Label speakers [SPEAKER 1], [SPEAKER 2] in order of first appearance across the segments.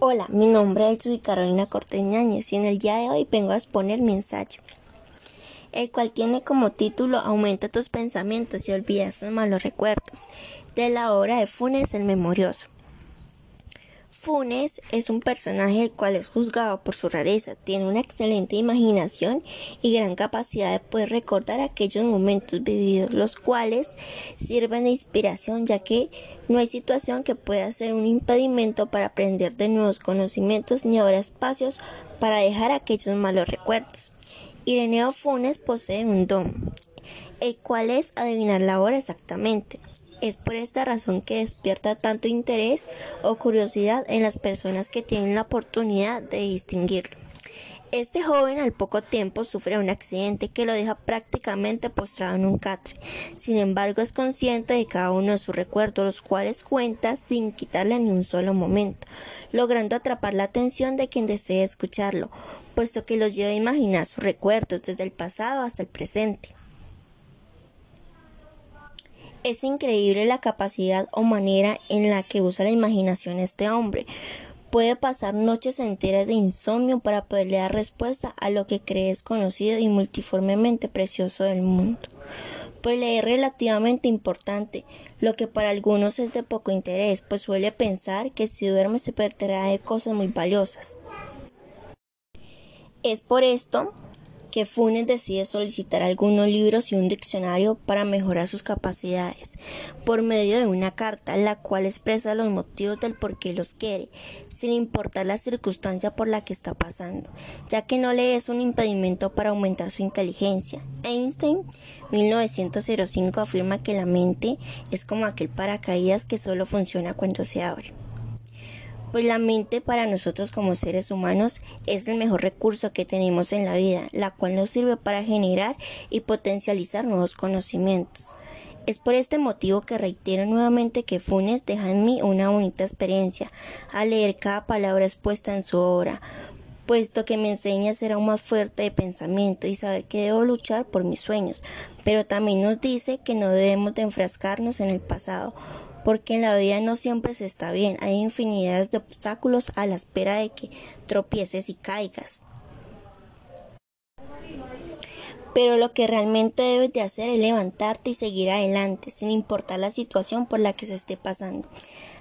[SPEAKER 1] Hola, mi nombre es Soy Carolina Corteñáñez y en el día de hoy vengo a exponer mi ensayo, el cual tiene como título Aumenta tus pensamientos y olvida tus malos recuerdos, de la obra de Funes el Memorioso. Funes es un personaje el cual es juzgado por su rareza, tiene una excelente imaginación y gran capacidad de poder recordar aquellos momentos vividos, los cuales sirven de inspiración ya que no hay situación que pueda ser un impedimento para aprender de nuevos conocimientos ni habrá espacios para dejar aquellos malos recuerdos. Ireneo Funes posee un don, el cual es adivinar la hora exactamente. Es por esta razón que despierta tanto interés o curiosidad en las personas que tienen la oportunidad de distinguirlo. Este joven al poco tiempo sufre un accidente que lo deja prácticamente postrado en un catre. Sin embargo, es consciente de cada uno de sus recuerdos, los cuales cuenta sin quitarle ni un solo momento, logrando atrapar la atención de quien desee escucharlo, puesto que los lleva a imaginar sus recuerdos desde el pasado hasta el presente. Es increíble la capacidad o manera en la que usa la imaginación este hombre. Puede pasar noches enteras de insomnio para poderle dar respuesta a lo que cree desconocido y multiformemente precioso del mundo. Pues le es relativamente importante, lo que para algunos es de poco interés, pues suele pensar que si duerme se perderá de cosas muy valiosas. Es por esto que Funes decide solicitar algunos libros y un diccionario para mejorar sus capacidades por medio de una carta, la cual expresa los motivos del por qué los quiere, sin importar la circunstancia por la que está pasando, ya que no le es un impedimento para aumentar su inteligencia. Einstein, 1905, afirma que la mente es como aquel paracaídas que solo funciona cuando se abre pues la mente para nosotros como seres humanos es el mejor recurso que tenemos en la vida, la cual nos sirve para generar y potencializar nuevos conocimientos. Es por este motivo que reitero nuevamente que Funes deja en mí una bonita experiencia al leer cada palabra expuesta en su obra, puesto que me enseña a ser aún más fuerte de pensamiento y saber que debo luchar por mis sueños, pero también nos dice que no debemos de enfrascarnos en el pasado, porque en la vida no siempre se está bien, hay infinidades de obstáculos a la espera de que tropieces y caigas. Pero lo que realmente debes de hacer es levantarte y seguir adelante, sin importar la situación por la que se esté pasando.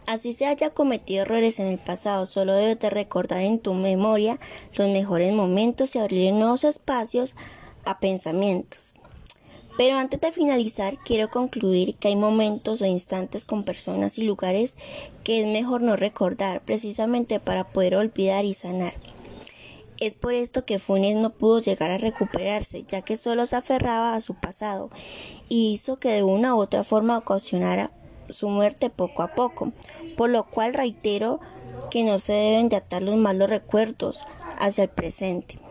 [SPEAKER 1] Así se haya cometido errores en el pasado, solo debes de recordar en tu memoria los mejores momentos y abrir nuevos espacios a pensamientos. Pero antes de finalizar, quiero concluir que hay momentos o instantes con personas y lugares que es mejor no recordar, precisamente para poder olvidar y sanar. Es por esto que Funes no pudo llegar a recuperarse, ya que solo se aferraba a su pasado y hizo que de una u otra forma ocasionara su muerte poco a poco, por lo cual reitero que no se deben de atar los malos recuerdos hacia el presente.